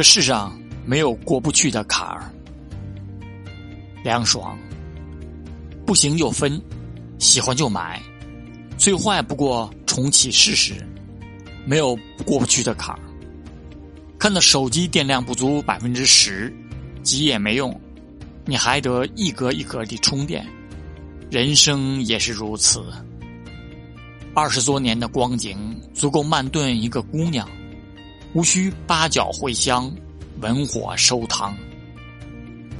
这世上没有过不去的坎儿。凉爽，不行就分，喜欢就买，最坏不过重启试试，没有过不去的坎儿。看到手机电量不足百分之十，急也没用，你还得一格一格地充电。人生也是如此，二十多年的光景足够慢炖一个姑娘，无需八角茴香，文火收汤。